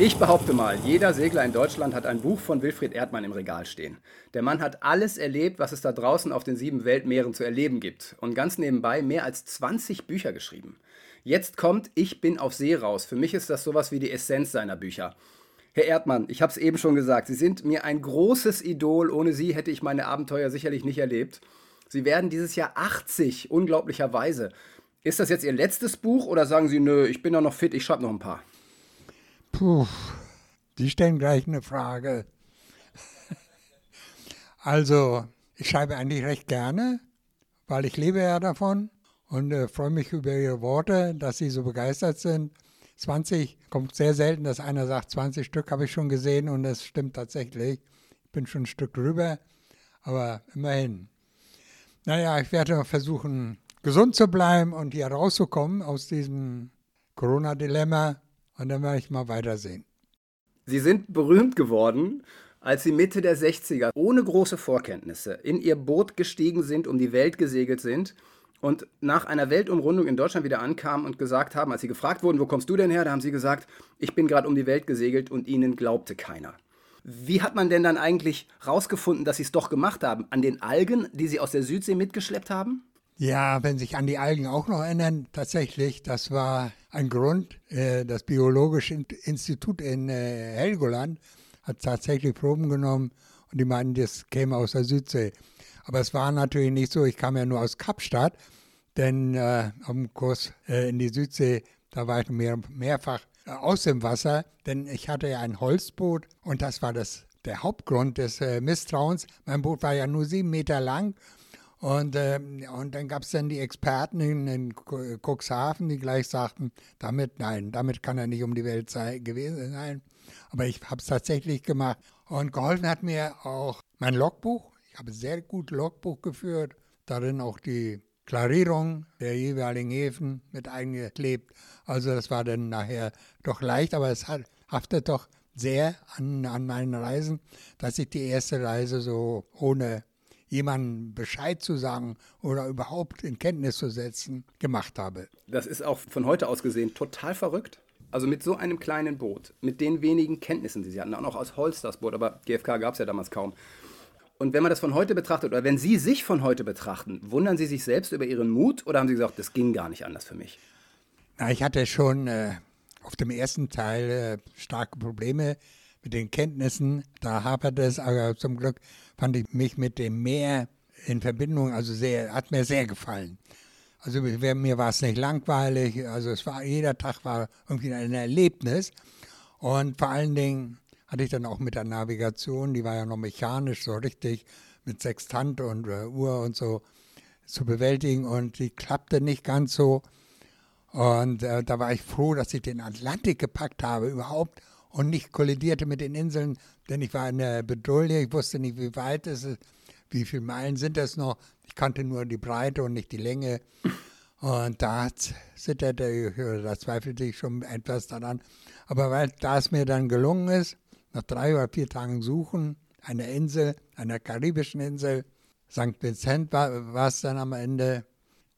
Ich behaupte mal, jeder Segler in Deutschland hat ein Buch von Wilfried Erdmann im Regal stehen. Der Mann hat alles erlebt, was es da draußen auf den sieben Weltmeeren zu erleben gibt. Und ganz nebenbei mehr als 20 Bücher geschrieben. Jetzt kommt Ich bin auf See raus. Für mich ist das sowas wie die Essenz seiner Bücher. Herr Erdmann, ich habe es eben schon gesagt, Sie sind mir ein großes Idol. Ohne Sie hätte ich meine Abenteuer sicherlich nicht erlebt. Sie werden dieses Jahr 80, unglaublicherweise. Ist das jetzt Ihr letztes Buch oder sagen Sie, nö, ich bin doch noch fit, ich schreibe noch ein paar? Puh, die stellen gleich eine Frage. Also, ich schreibe eigentlich recht gerne, weil ich lebe ja davon und äh, freue mich über Ihre Worte, dass Sie so begeistert sind. 20 kommt sehr selten, dass einer sagt, 20 Stück habe ich schon gesehen und das stimmt tatsächlich. Ich bin schon ein Stück drüber, aber immerhin. Naja, ich werde versuchen, gesund zu bleiben und hier rauszukommen aus diesem Corona-Dilemma und dann werde ich mal weitersehen. Sie sind berühmt geworden, als Sie Mitte der 60er ohne große Vorkenntnisse in Ihr Boot gestiegen sind, um die Welt gesegelt sind und nach einer Weltumrundung in Deutschland wieder ankamen und gesagt haben, als Sie gefragt wurden, wo kommst du denn her, da haben Sie gesagt, ich bin gerade um die Welt gesegelt und Ihnen glaubte keiner. Wie hat man denn dann eigentlich rausgefunden, dass Sie es doch gemacht haben? An den Algen, die Sie aus der Südsee mitgeschleppt haben? Ja, wenn sich an die Algen auch noch erinnern, tatsächlich, das war ein Grund. Äh, das Biologische Institut in äh, Helgoland hat tatsächlich Proben genommen und die meinten, das käme aus der Südsee. Aber es war natürlich nicht so, ich kam ja nur aus Kapstadt, denn äh, am Kurs äh, in die Südsee, da war ich mehr, mehrfach äh, aus dem Wasser, denn ich hatte ja ein Holzboot und das war das, der Hauptgrund des äh, Misstrauens. Mein Boot war ja nur sieben Meter lang und, äh, und dann gab es dann die Experten in, Cuxhaven, die gleich sagten, damit, nein, damit kann er nicht um die Welt sei, gewesen sein. Aber ich habe es tatsächlich gemacht. Und geholfen hat mir auch mein Logbuch. Ich habe sehr gut Logbuch geführt, darin auch die Klarierung der jeweiligen Häfen mit eingeklebt. Also das war dann nachher doch leicht, aber es hat, haftet doch sehr an, an meinen Reisen, dass ich die erste Reise so ohne jemandem Bescheid zu sagen oder überhaupt in Kenntnis zu setzen, gemacht habe. Das ist auch von heute aus gesehen total verrückt. Also mit so einem kleinen Boot, mit den wenigen Kenntnissen, die sie hatten, auch noch aus Holz das Boot, aber GFK gab es ja damals kaum. Und wenn man das von heute betrachtet, oder wenn Sie sich von heute betrachten, wundern Sie sich selbst über Ihren Mut oder haben Sie gesagt, das ging gar nicht anders für mich? Na, ich hatte schon äh, auf dem ersten Teil äh, starke Probleme mit den Kenntnissen. Da hapert es, aber zum Glück fand ich mich mit dem Meer in Verbindung, also sehr, hat mir sehr gefallen. Also mir war es nicht langweilig, also es war, jeder Tag war irgendwie ein Erlebnis. Und vor allen Dingen hatte ich dann auch mit der Navigation, die war ja noch mechanisch so richtig mit Sextant und äh, Uhr und so zu bewältigen und die klappte nicht ganz so. Und äh, da war ich froh, dass ich den Atlantik gepackt habe überhaupt und nicht kollidierte mit den Inseln, denn ich war in der Bedouille, ich wusste nicht, wie weit es ist, wie viele Meilen sind das noch. Ich kannte nur die Breite und nicht die Länge. Und da zitterte ich, da zweifelte ich schon etwas daran. Aber weil, da es mir dann gelungen ist, nach drei oder vier Tagen Suchen, einer Insel, einer karibischen Insel, St. Vincent war es dann am Ende,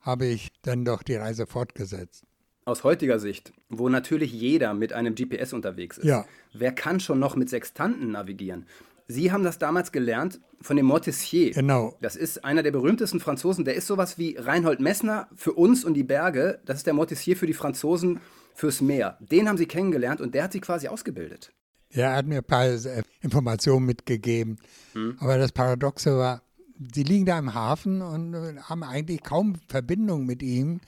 habe ich dann doch die Reise fortgesetzt aus heutiger Sicht, wo natürlich jeder mit einem GPS unterwegs ist, ja. wer kann schon noch mit Sextanten navigieren? Sie haben das damals gelernt von dem Mortissier. Genau. Das ist einer der berühmtesten Franzosen. Der ist sowas wie Reinhold Messner für uns und die Berge. Das ist der Mortissier für die Franzosen fürs Meer. Den haben Sie kennengelernt und der hat Sie quasi ausgebildet. Ja, er hat mir ein paar äh, Informationen mitgegeben. Hm. Aber das Paradoxe war, die liegen da im Hafen und äh, haben eigentlich kaum Verbindung mit ihm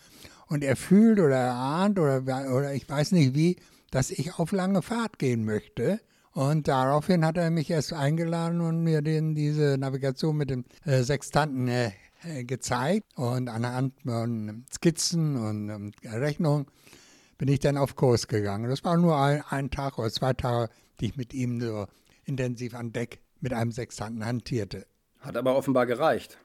und er fühlt oder er ahnt oder, oder ich weiß nicht wie, dass ich auf lange Fahrt gehen möchte. Und daraufhin hat er mich erst eingeladen und mir den, diese Navigation mit dem äh, Sextanten äh, äh gezeigt. Und anhand von Skizzen und ähm, Rechnungen bin ich dann auf Kurs gegangen. Das war nur ein, ein, Tag oder zwei Tage, die ich mit ihm so intensiv an Deck mit einem Sextanten hantierte. Hat aber offenbar gereicht.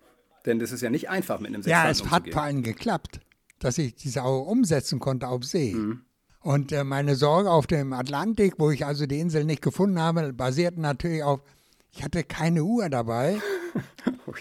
Denn das ist ja nicht einfach mit einem Sextanten Ja, es hat vor allem geklappt dass ich diese auch umsetzen konnte auf See. Mhm. Und äh, meine Sorge auf dem Atlantik, wo ich also die Insel nicht gefunden habe, basierte natürlich auf, ich hatte keine Uhr dabei Oh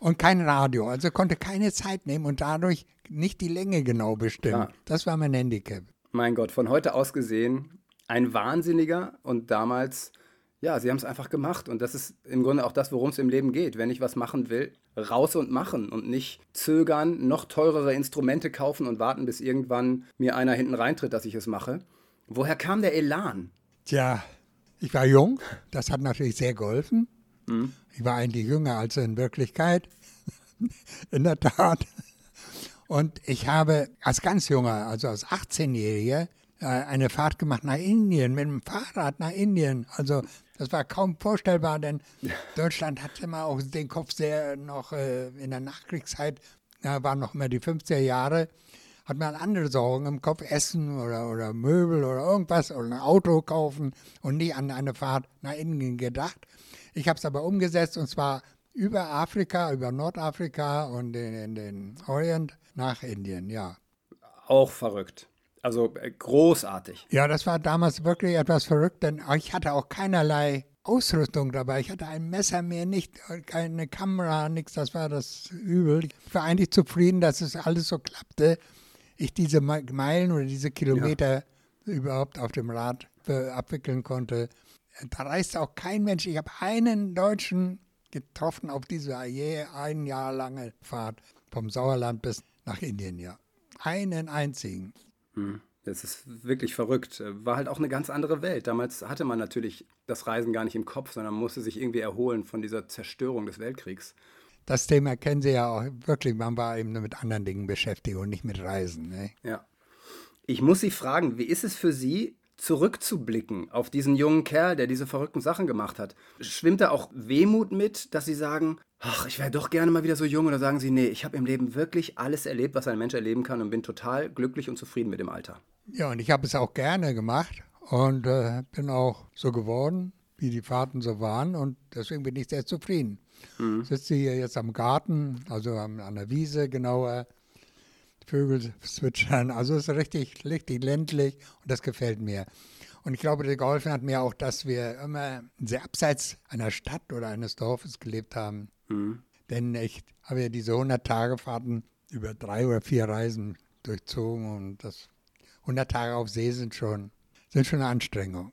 und kein Radio, also konnte keine Zeit nehmen und dadurch nicht die Länge genau bestimmen. Klar. Das war mein Handicap. Mein Gott, von heute aus gesehen ein Wahnsinniger und damals, ja, sie haben es einfach gemacht und das ist im Grunde auch das, worum es im Leben geht. Wenn ich was machen will, raus und machen und nicht zögern, noch teurere Instrumente kaufen und warten, bis irgendwann mir einer hinten reintritt, dass ich es mache. Woher kam der Elan? Tja, ich war jung, das hat natürlich sehr geholfen. Ich war eigentlich jünger als in Wirklichkeit, in der Tat. Und ich habe als ganz junger, also als 18-Jähriger, äh, eine Fahrt gemacht nach Indien, mit dem Fahrrad nach Indien. Also das war kaum vorstellbar, denn Deutschland hatte immer auch den Kopf sehr noch äh, in der Nachkriegszeit, da waren noch immer die 50er Jahre, hat man andere Sorgen im Kopf, Essen oder, oder Möbel oder irgendwas oder ein Auto kaufen und nie an eine Fahrt nach Indien gedacht. Ich habe es aber umgesetzt und zwar über Afrika, über Nordafrika und in, in den Orient nach Indien, ja. Auch verrückt. Also äh, großartig. Ja, das war damals wirklich etwas verrückt, denn ich hatte auch keinerlei Ausrüstung dabei. Ich hatte ein Messer mehr, nicht keine Kamera, nichts. Das war das Übel. Ich war eigentlich zufrieden, dass es alles so klappte. Ich diese Me- Meilen oder diese Kilometer überhaupt auf dem Rad äh, abwickeln konnte. Da reiste auch kein Mensch. Ich habe einen Deutschen getroffen auf diese je ein Jahr lange Fahrt vom Sauerland bis nach Indien, ja. Einen einzigen. Das ist wirklich verrückt. War halt auch eine ganz andere Welt. Damals hatte man natürlich das Reisen gar nicht im Kopf, sondern musste sich irgendwie erholen von dieser Zerstörung des Weltkriegs. Das Thema kennen Sie ja auch wirklich. Man war eben nur mit anderen Dingen beschäftigt und nicht mit Reisen. Ne? Ja. Ich muss Sie fragen, wie ist es für Sie, zurückzublicken auf diesen jungen Kerl, der diese verrückten Sachen gemacht hat? Schwimmt da auch Wehmut mit, dass Sie sagen, ach, ich wäre doch gerne mal wieder so jung? Oder sagen Sie, nee, ich habe im Leben wirklich alles erlebt, was ein Mensch erleben kann und bin total glücklich und zufrieden mit dem Alter? Ja, und ich habe es auch gerne gemacht und äh, bin auch so geworden, wie die Fahrten so waren. Und deswegen bin ich sehr zufrieden. Sitze hier jetzt am Garten, also an der Wiese genauer. Vögel zwitschern. Also es ist richtig, richtig ländlich und das gefällt mir. Und ich glaube, geholfen hat mir auch, dass wir immer sehr abseits einer Stadt oder eines Dorfes gelebt haben. Denn ich habe ja diese 100-Tage-Fahrten über drei oder vier Reisen durchzogen und das 100 Tage auf See sind schon, sind schon eine Anstrengung.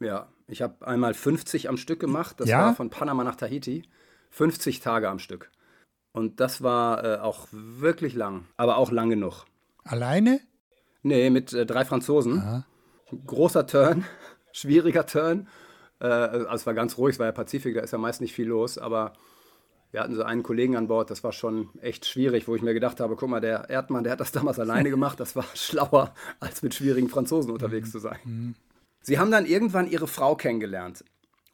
Ja, ich habe einmal 50 am Stück gemacht. Das Ja? war von Panama nach Tahiti. 50 Tage am Stück. Und das war äh, auch wirklich lang, aber auch lang genug. Alleine? Nee, mit äh, drei Franzosen. Aha. Großer Turn, schwieriger Turn. Äh, also es war ganz ruhig, es war ja Pazifik, da ist ja meist nicht viel los, aber wir hatten so einen Kollegen an Bord, das war schon echt schwierig, wo ich mir gedacht habe, guck mal, der Erdmann, der hat das damals alleine gemacht, das war schlauer, als mit schwierigen Franzosen unterwegs zu sein. Sie haben dann irgendwann ihre Frau kennengelernt.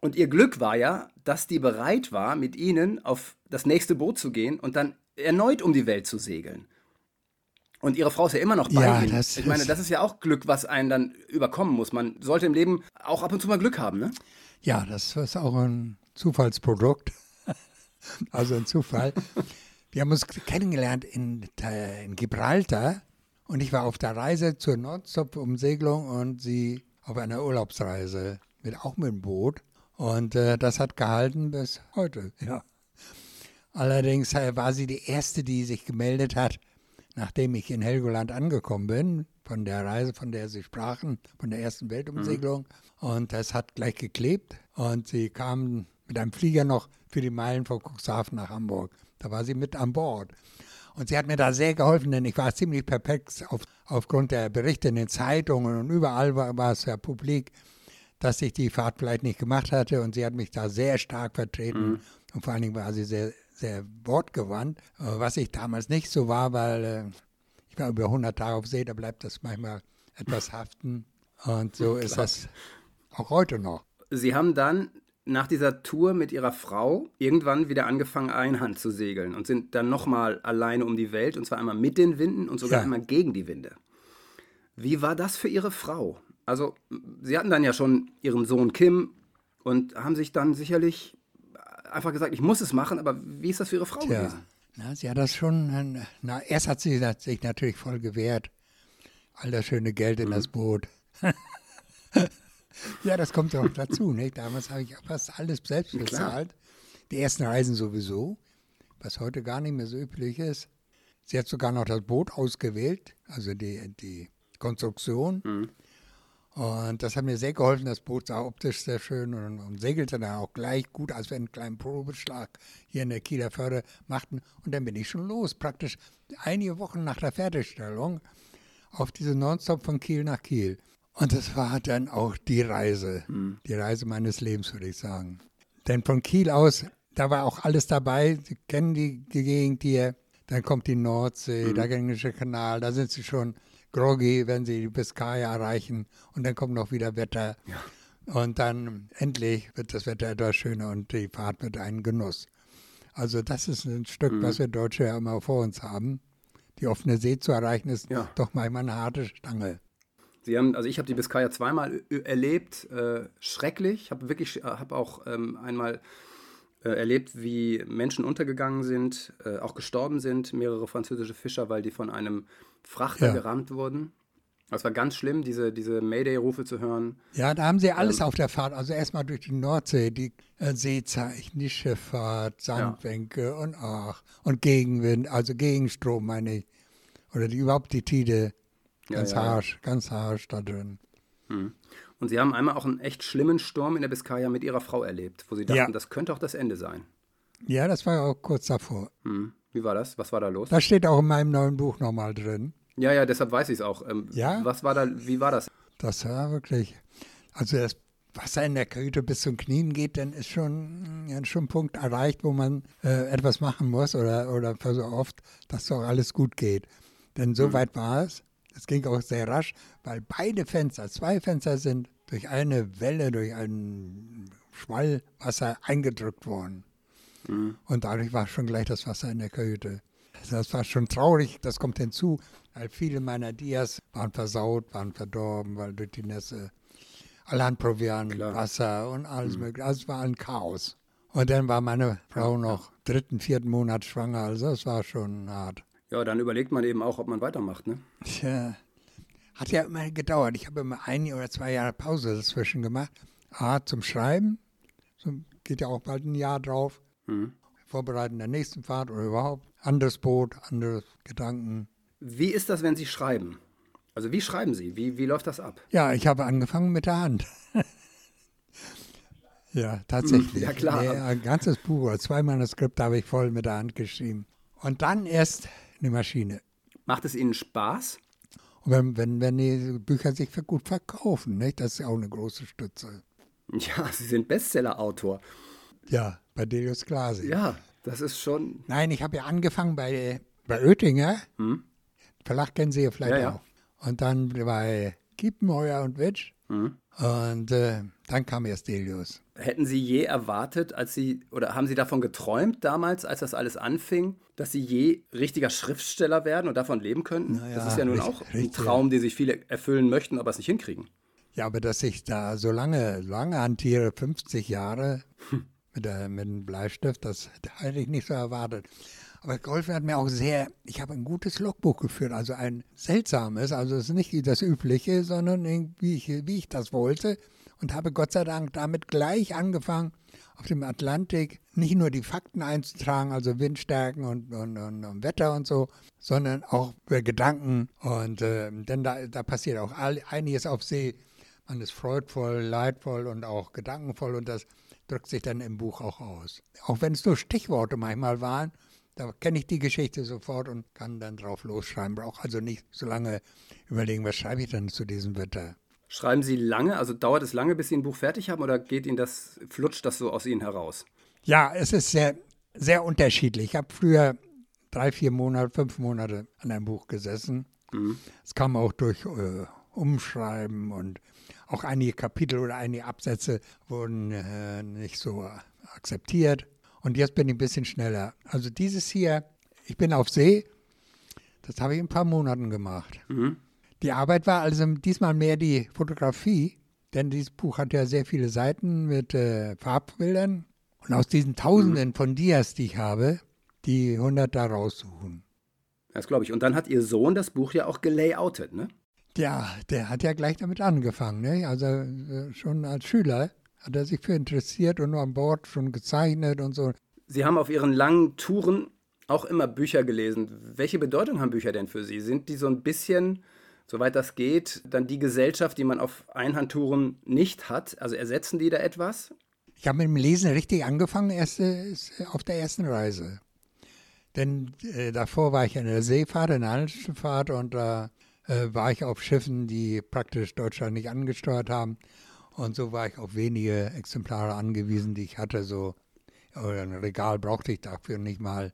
Und ihr Glück war ja, dass die bereit war, mit ihnen auf das nächste Boot zu gehen und dann erneut um die Welt zu segeln. Und ihre Frau ist ja immer noch bei Ja, ihnen. das ich meine, das ist ja auch Glück, was einen dann überkommen muss. Man sollte im Leben auch ab und zu mal Glück haben, ne? Ja, das ist auch ein Zufallsprodukt. also ein Zufall. Wir haben uns kennengelernt in, in Gibraltar und ich war auf der Reise zur Nordstop-Umsegelung und sie auf einer Urlaubsreise, mit, auch mit dem Boot. Und äh, das hat gehalten bis heute, ja. Allerdings äh, war sie die erste, die sich gemeldet hat, nachdem ich in Helgoland angekommen bin, von der Reise, von der Sie sprachen, von der ersten Weltumsegelung. Und das hat gleich geklebt. Und sie kam mit einem Flieger noch für die Meilen von Cuxhaven nach Hamburg. Da war sie mit an Bord. Und sie hat mir da sehr geholfen, denn ich war ziemlich perplex auf, aufgrund der Berichte in den Zeitungen und überall war, war es ja publik, dass ich die Fahrt vielleicht nicht gemacht hatte. Und sie hat mich da sehr stark vertreten. Und vor allen Dingen war sie sehr, sehr wortgewandt, was ich damals nicht so war, weil äh, ich war über 100 Tage auf See, da bleibt das manchmal etwas haften. Und so ist das auch heute noch. Sie haben dann nach dieser Tour mit ihrer Frau irgendwann wieder angefangen, einhand zu segeln und sind dann nochmal alleine um die Welt und zwar einmal mit den Winden und sogar Ja. einmal gegen die Winde. Wie war das für Ihre Frau? Also, Sie hatten dann ja schon Ihren Sohn Kim und haben sich dann sicherlich einfach gesagt, ich muss es machen, aber wie ist das für Ihre Frau Ja, gewesen? Na, sie hat das schon, na, erst hat sie sich natürlich voll gewehrt. All das schöne Geld in mhm. das Boot. ja, das kommt auch dazu. Nicht? Damals habe ich fast alles selbst bezahlt. Die ersten Reisen sowieso, was heute gar nicht mehr so üblich ist. Sie hat sogar noch das Boot ausgewählt, also die, die Konstruktion. Mhm. Und das hat mir sehr geholfen. Das Boot sah optisch sehr schön und, und segelte dann auch gleich gut, als wir einen kleinen Probeschlag hier in der Kieler Förde machten. Und dann bin ich schon los, praktisch einige Wochen nach der Fertigstellung auf diese Nonstop von Kiel nach Kiel. Und das war dann auch die Reise, mhm. die Reise meines Lebens, würde ich sagen. Denn von Kiel aus, da war auch alles dabei. Sie kennen die, die Gegend hier. Dann kommt die Nordsee, mhm. der Englische Kanal, da sind sie schon groggy, wenn sie die Biskaya erreichen und dann kommt noch wieder Wetter. Ja. Und dann endlich wird das Wetter etwas schöner und die Fahrt wird ein Genuss. Also das ist ein Stück, mhm. was wir Deutsche ja immer vor uns haben. Die offene See zu erreichen ist ja. doch manchmal eine harte Stange. Sie haben, also ich habe die Biskaya zweimal erlebt, äh, schrecklich. Ich habe wirklich, habe auch ähm, einmal äh, erlebt, wie Menschen untergegangen sind, äh, auch gestorben sind, mehrere französische Fischer, weil die von einem Frachter ja. gerammt wurden. Das war ganz schlimm, diese, diese Mayday-Rufe zu hören. Ja, da haben sie alles ähm, auf der Fahrt. Also erstmal durch die Nordsee, die äh, Seezeichen, die Schifffahrt, Sandbänke ja. und ach, und Gegenwind, also Gegenstrom meine ich. Oder die, überhaupt die Tide. Ganz ja, harsch, ganz harsch da drin. Hm. Und Sie haben einmal auch einen echt schlimmen Sturm in der Biskaya mit Ihrer Frau erlebt, wo Sie dachten, das könnte auch das Ende sein. Ja, das war auch kurz davor. Hm. Wie war das? Was war da los? Das steht auch in meinem neuen Buch nochmal drin. Ja, ja, deshalb weiß ich es auch. Ähm, ja? Was war da, wie war das? Das war wirklich, also das Wasser in der Kajüte bis zum Knien geht, dann ist schon, ja, schon ein Punkt erreicht, wo man äh, etwas machen muss oder, oder so oft, dass doch alles gut geht. Denn so mhm. weit war es. Es ging auch sehr rasch, weil beide Fenster, zwei Fenster sind durch eine Welle, durch einen Schwall Wasser eingedrückt worden. Mhm. Und dadurch war schon gleich das Wasser in der Kajüte. Das war schon traurig, das kommt hinzu, weil viele meiner Dias waren versaut, waren verdorben, weil durch die Nässe allerhand Proviant, Klar. Wasser und alles mhm. mögliche. Also es war ein Chaos. Und dann war meine Frau noch dritten, vierten Monat schwanger, also es war schon hart. Ja, dann überlegt man eben auch, ob man weitermacht, ne? Tja, hat ja immer gedauert. Ich habe immer ein oder zwei Jahre Pause dazwischen gemacht. A, zum Schreiben, so geht ja auch bald ein Jahr drauf. Mhm. Vorbereiten der nächsten Fahrt oder überhaupt. Anderes Boot, andere Gedanken. Wie ist das, wenn Sie schreiben? Also wie schreiben Sie? Wie, wie läuft das ab? Ja, ich habe angefangen mit der Hand. ja, tatsächlich. Ja, klar. Nee, ein ganzes Buch oder zwei Manuskripte habe ich voll mit der Hand geschrieben. Und dann erst eine Maschine. Macht es Ihnen Spaß? Und wenn, wenn, wenn die Bücher sich gut verkaufen, nicht? das ist ja auch eine große Stütze. Ja, Sie sind Bestseller-Autor. Ja, bei Delius Glasi. Ja, das ist schon. Nein, ich habe ja angefangen bei, bei Oettinger. Hm? Verlag kennen Sie ja vielleicht ja, auch. Ja. Und dann bei Kiepenheuer und Witsch. Hm? Und äh, dann kam erst Delius. Hätten Sie je erwartet, als Sie, oder haben Sie davon geträumt damals, als das alles anfing, dass Sie je richtiger Schriftsteller werden und davon leben könnten? Naja, das ist ja nun auch ein Traum, den sich viele erfüllen möchten, aber es nicht hinkriegen. Ja, aber dass ich da so lange, lange hantiere, 50 Jahre, hm mit, der, mit dem Bleistift. Das hätte ich nicht so erwartet. Aber geholfen hat mir auch sehr, ich habe ein gutes Logbuch geführt, also ein seltsames, also es ist nicht das übliche, sondern wie ich, wie ich das wollte und habe Gott sei Dank damit gleich angefangen, auf dem Atlantik nicht nur die Fakten einzutragen, also Windstärken und, und, und, und Wetter und so, sondern auch Gedanken. Und äh, denn da, da passiert auch einiges auf See. Man ist freudvoll, leidvoll und auch gedankenvoll und das drückt sich dann im Buch auch aus. Auch wenn es nur Stichworte manchmal waren, da kenne ich die Geschichte sofort und kann dann drauf losschreiben. Brauche also nicht so lange überlegen, was schreibe ich denn zu diesem Wetter. Schreiben Sie lange, also dauert es lange, bis Sie ein Buch fertig haben oder geht Ihnen das, flutscht das so aus Ihnen heraus? Ja, es ist sehr, sehr unterschiedlich. Ich habe früher drei, vier Monate, fünf Monate an einem Buch gesessen. Mhm. Es kam auch durch äh, Umschreiben und auch einige Kapitel oder einige Absätze wurden äh, nicht so akzeptiert. Und jetzt bin ich ein bisschen schneller. Also dieses hier, ich bin auf See, das habe ich in ein paar Monaten gemacht. Mhm. Die Arbeit war also diesmal mehr die Fotografie, denn dieses Buch hat ja sehr viele Seiten mit äh, Farbbildern. Und aus diesen Tausenden mhm. von Dias, die ich habe, die 100 da raussuchen. Das glaube ich. Und dann hat Ihr Sohn das Buch ja auch gelayoutet, ne? Ja, der hat ja gleich damit angefangen. Ne? Also äh, schon als Schüler hat er sich für interessiert und an Bord schon gezeichnet und so. Sie haben auf Ihren langen Touren auch immer Bücher gelesen. Welche Bedeutung haben Bücher denn für Sie? Sind die so ein bisschen, soweit das geht, dann die Gesellschaft, die man auf Einhandtouren nicht hat? Also ersetzen die da etwas? Ich habe mit dem Lesen richtig angefangen, erst auf der ersten Reise. Denn äh, davor war ich in der Seefahrt, in der Handelsschifffahrt und da äh, war ich auf Schiffen, die praktisch Deutschland nicht angesteuert haben. Und so war ich auf wenige Exemplare angewiesen, die ich hatte. So, ein Regal brauchte ich dafür nicht mal.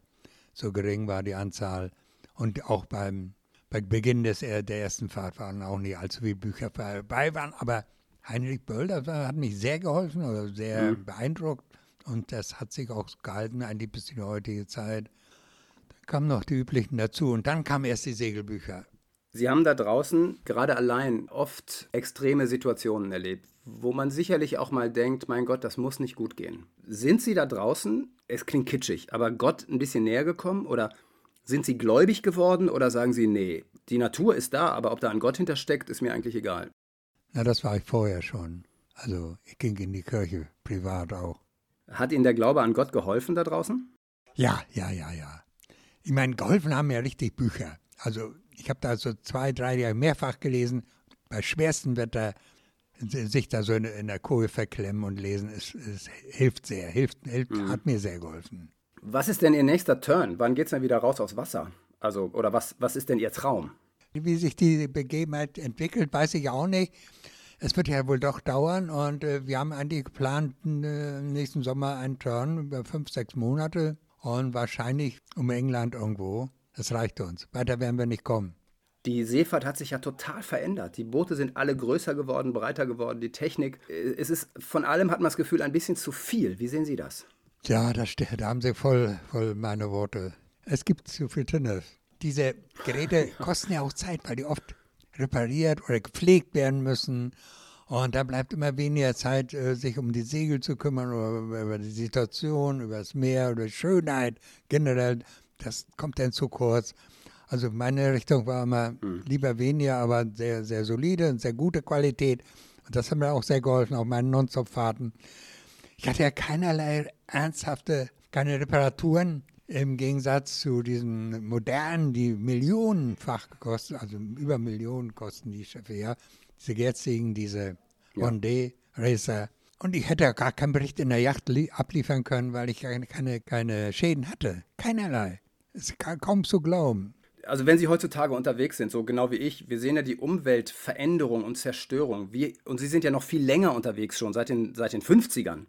So gering war die Anzahl. Und auch beim, bei Beginn des, der ersten Fahrt waren auch nicht allzu viele Bücher dabei waren. Aber Heinrich Böll, das hat mich sehr geholfen oder sehr mhm. beeindruckt. Und das hat sich auch gehalten, eigentlich bis in die heutige Zeit. Da kamen noch die üblichen dazu. Und dann kamen erst die Segelbücher. Sie haben da draußen gerade allein oft extreme Situationen erlebt, wo man sicherlich auch mal denkt, mein Gott, das muss nicht gut gehen. Sind Sie da draußen, es klingt kitschig, aber Gott ein bisschen näher gekommen oder sind Sie gläubig geworden oder sagen Sie, nee, die Natur ist da, aber ob da ein Gott hintersteckt, ist mir eigentlich egal? Na, das war ich vorher schon. Also ich ging in die Kirche, privat auch. Hat Ihnen der Glaube an Gott geholfen da draußen? Ja, ja, ja, ja. Ich meine, geholfen haben mir richtig Bücher. Also ich habe da so zwei, drei Jahre mehrfach gelesen, bei schwerstem Wetter sich da so in, in der Koje verklemmen und lesen, es, es hilft sehr, hilft, hilft mhm. hat mir sehr geholfen. Was ist denn Ihr nächster Turn? Wann geht es denn wieder raus aufs Wasser? Also, oder was, was ist denn Ihr Traum? Wie sich die Begebenheit entwickelt, weiß ich auch nicht. Es wird ja wohl doch dauern und äh, wir haben eigentlich geplant, äh, nächsten Sommer einen Turn über fünf, sechs Monate und wahrscheinlich um England irgendwo. Das reicht uns. Weiter werden wir nicht kommen. Die Seefahrt hat sich ja total verändert. Die Boote sind alle größer geworden, breiter geworden. Die Technik, äh, es ist von allem hat man das Gefühl ein bisschen zu viel. Wie sehen Sie das? Ja, da, da haben Sie voll, voll meine Worte. Es gibt zu viel Tunnel. Diese Geräte kosten ja auch Zeit, weil die oft repariert oder gepflegt werden müssen. Und da bleibt immer weniger Zeit, äh, sich um die Segel zu kümmern oder über die Situation, über das Meer, über die Schönheit generell das kommt dann zu kurz. Also meine Richtung war immer mhm. lieber weniger, aber sehr, sehr solide und sehr gute Qualität. Und das hat mir auch sehr geholfen auf meinen Non-Stop-Fahrten. Ich hatte ja keinerlei ernsthafte, keine Reparaturen im Gegensatz zu diesen modernen, die millionenfach kosten, also über Millionen kosten die Schiffe, ja. Diese jetzigen, diese ja. One-Day-Racer. Und ich hätte ja gar keinen Bericht in der Yacht abliefern können, weil ich keine, keine, Schäden hatte. Keinerlei. Es ist kaum zu glauben. Also wenn Sie heutzutage unterwegs sind, so genau wie ich, wir sehen ja die Umweltveränderung und Zerstörung. Wie, und Sie sind ja noch viel länger unterwegs schon, seit den, seit den 50ern.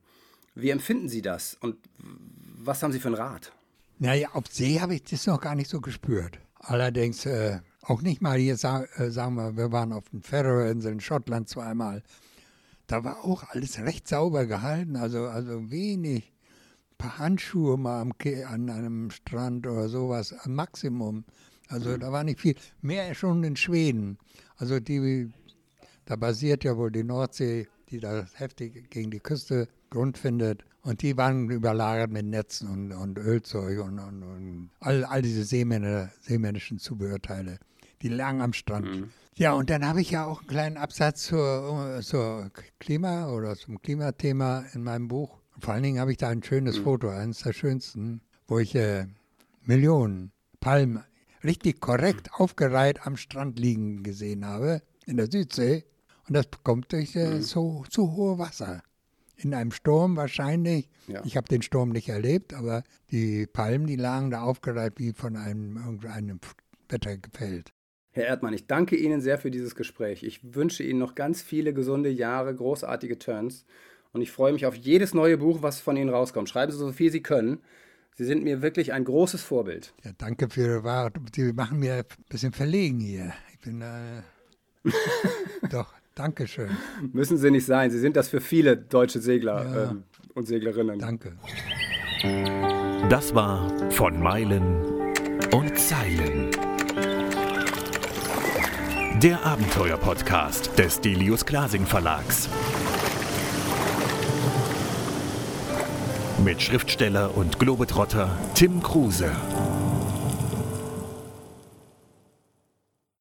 Wie empfinden Sie das und was haben Sie für einen Rat? Naja, auf See habe ich das noch gar nicht so gespürt. Allerdings äh, auch nicht mal hier, sag, äh, sagen wir, wir waren auf den Färöerinseln, Schottland zweimal. Da war auch alles recht sauber gehalten, also, also wenig paar Handschuhe mal am, an einem Strand oder sowas, am Maximum. Also mhm. da war nicht viel. Mehr schon in Schweden. Also die, da basiert ja wohl die Nordsee, die da heftig gegen die Küste Grund findet. Und die waren überlagert mit Netzen und, und Ölzeug und, und, und, all, all diese Seemänner, seemännischen Zubehörteile. Die lagen am Strand. Mhm. Ja, und dann habe ich ja auch einen kleinen Absatz zur, zur Klima oder zum Klimathema in meinem Buch. Vor allen Dingen habe ich da ein schönes mhm. Foto, eines der schönsten, wo ich äh, Millionen Palmen richtig korrekt mhm. aufgereiht am Strand liegen gesehen habe, in der Südsee. Und das kommt durch äh, mhm. so zu hohe Wasser. In einem Sturm wahrscheinlich. Ja. Ich habe den Sturm nicht erlebt, aber die Palmen, die lagen da aufgereiht wie von einem irgendeinem Wetter gefällt. Herr Erdmann, ich danke Ihnen sehr für dieses Gespräch. Ich wünsche Ihnen noch ganz viele gesunde Jahre, großartige Turns und ich freue mich auf jedes neue Buch, was von Ihnen rauskommt. Schreiben Sie so viel Sie können. Sie sind mir wirklich ein großes Vorbild. Ja, danke für Ihre Wahrheit. Sie machen mir ein bisschen verlegen hier. Ich bin äh, doch, danke schön. Müssen Sie nicht sein. Sie sind das für viele deutsche Segler ja. ähm, und Seglerinnen. Danke. Das war von Meilen und Zeilen. Der Abenteuer-Podcast des Delius Glasing Verlags. mit Schriftsteller und Globetrotter Tim Kruse.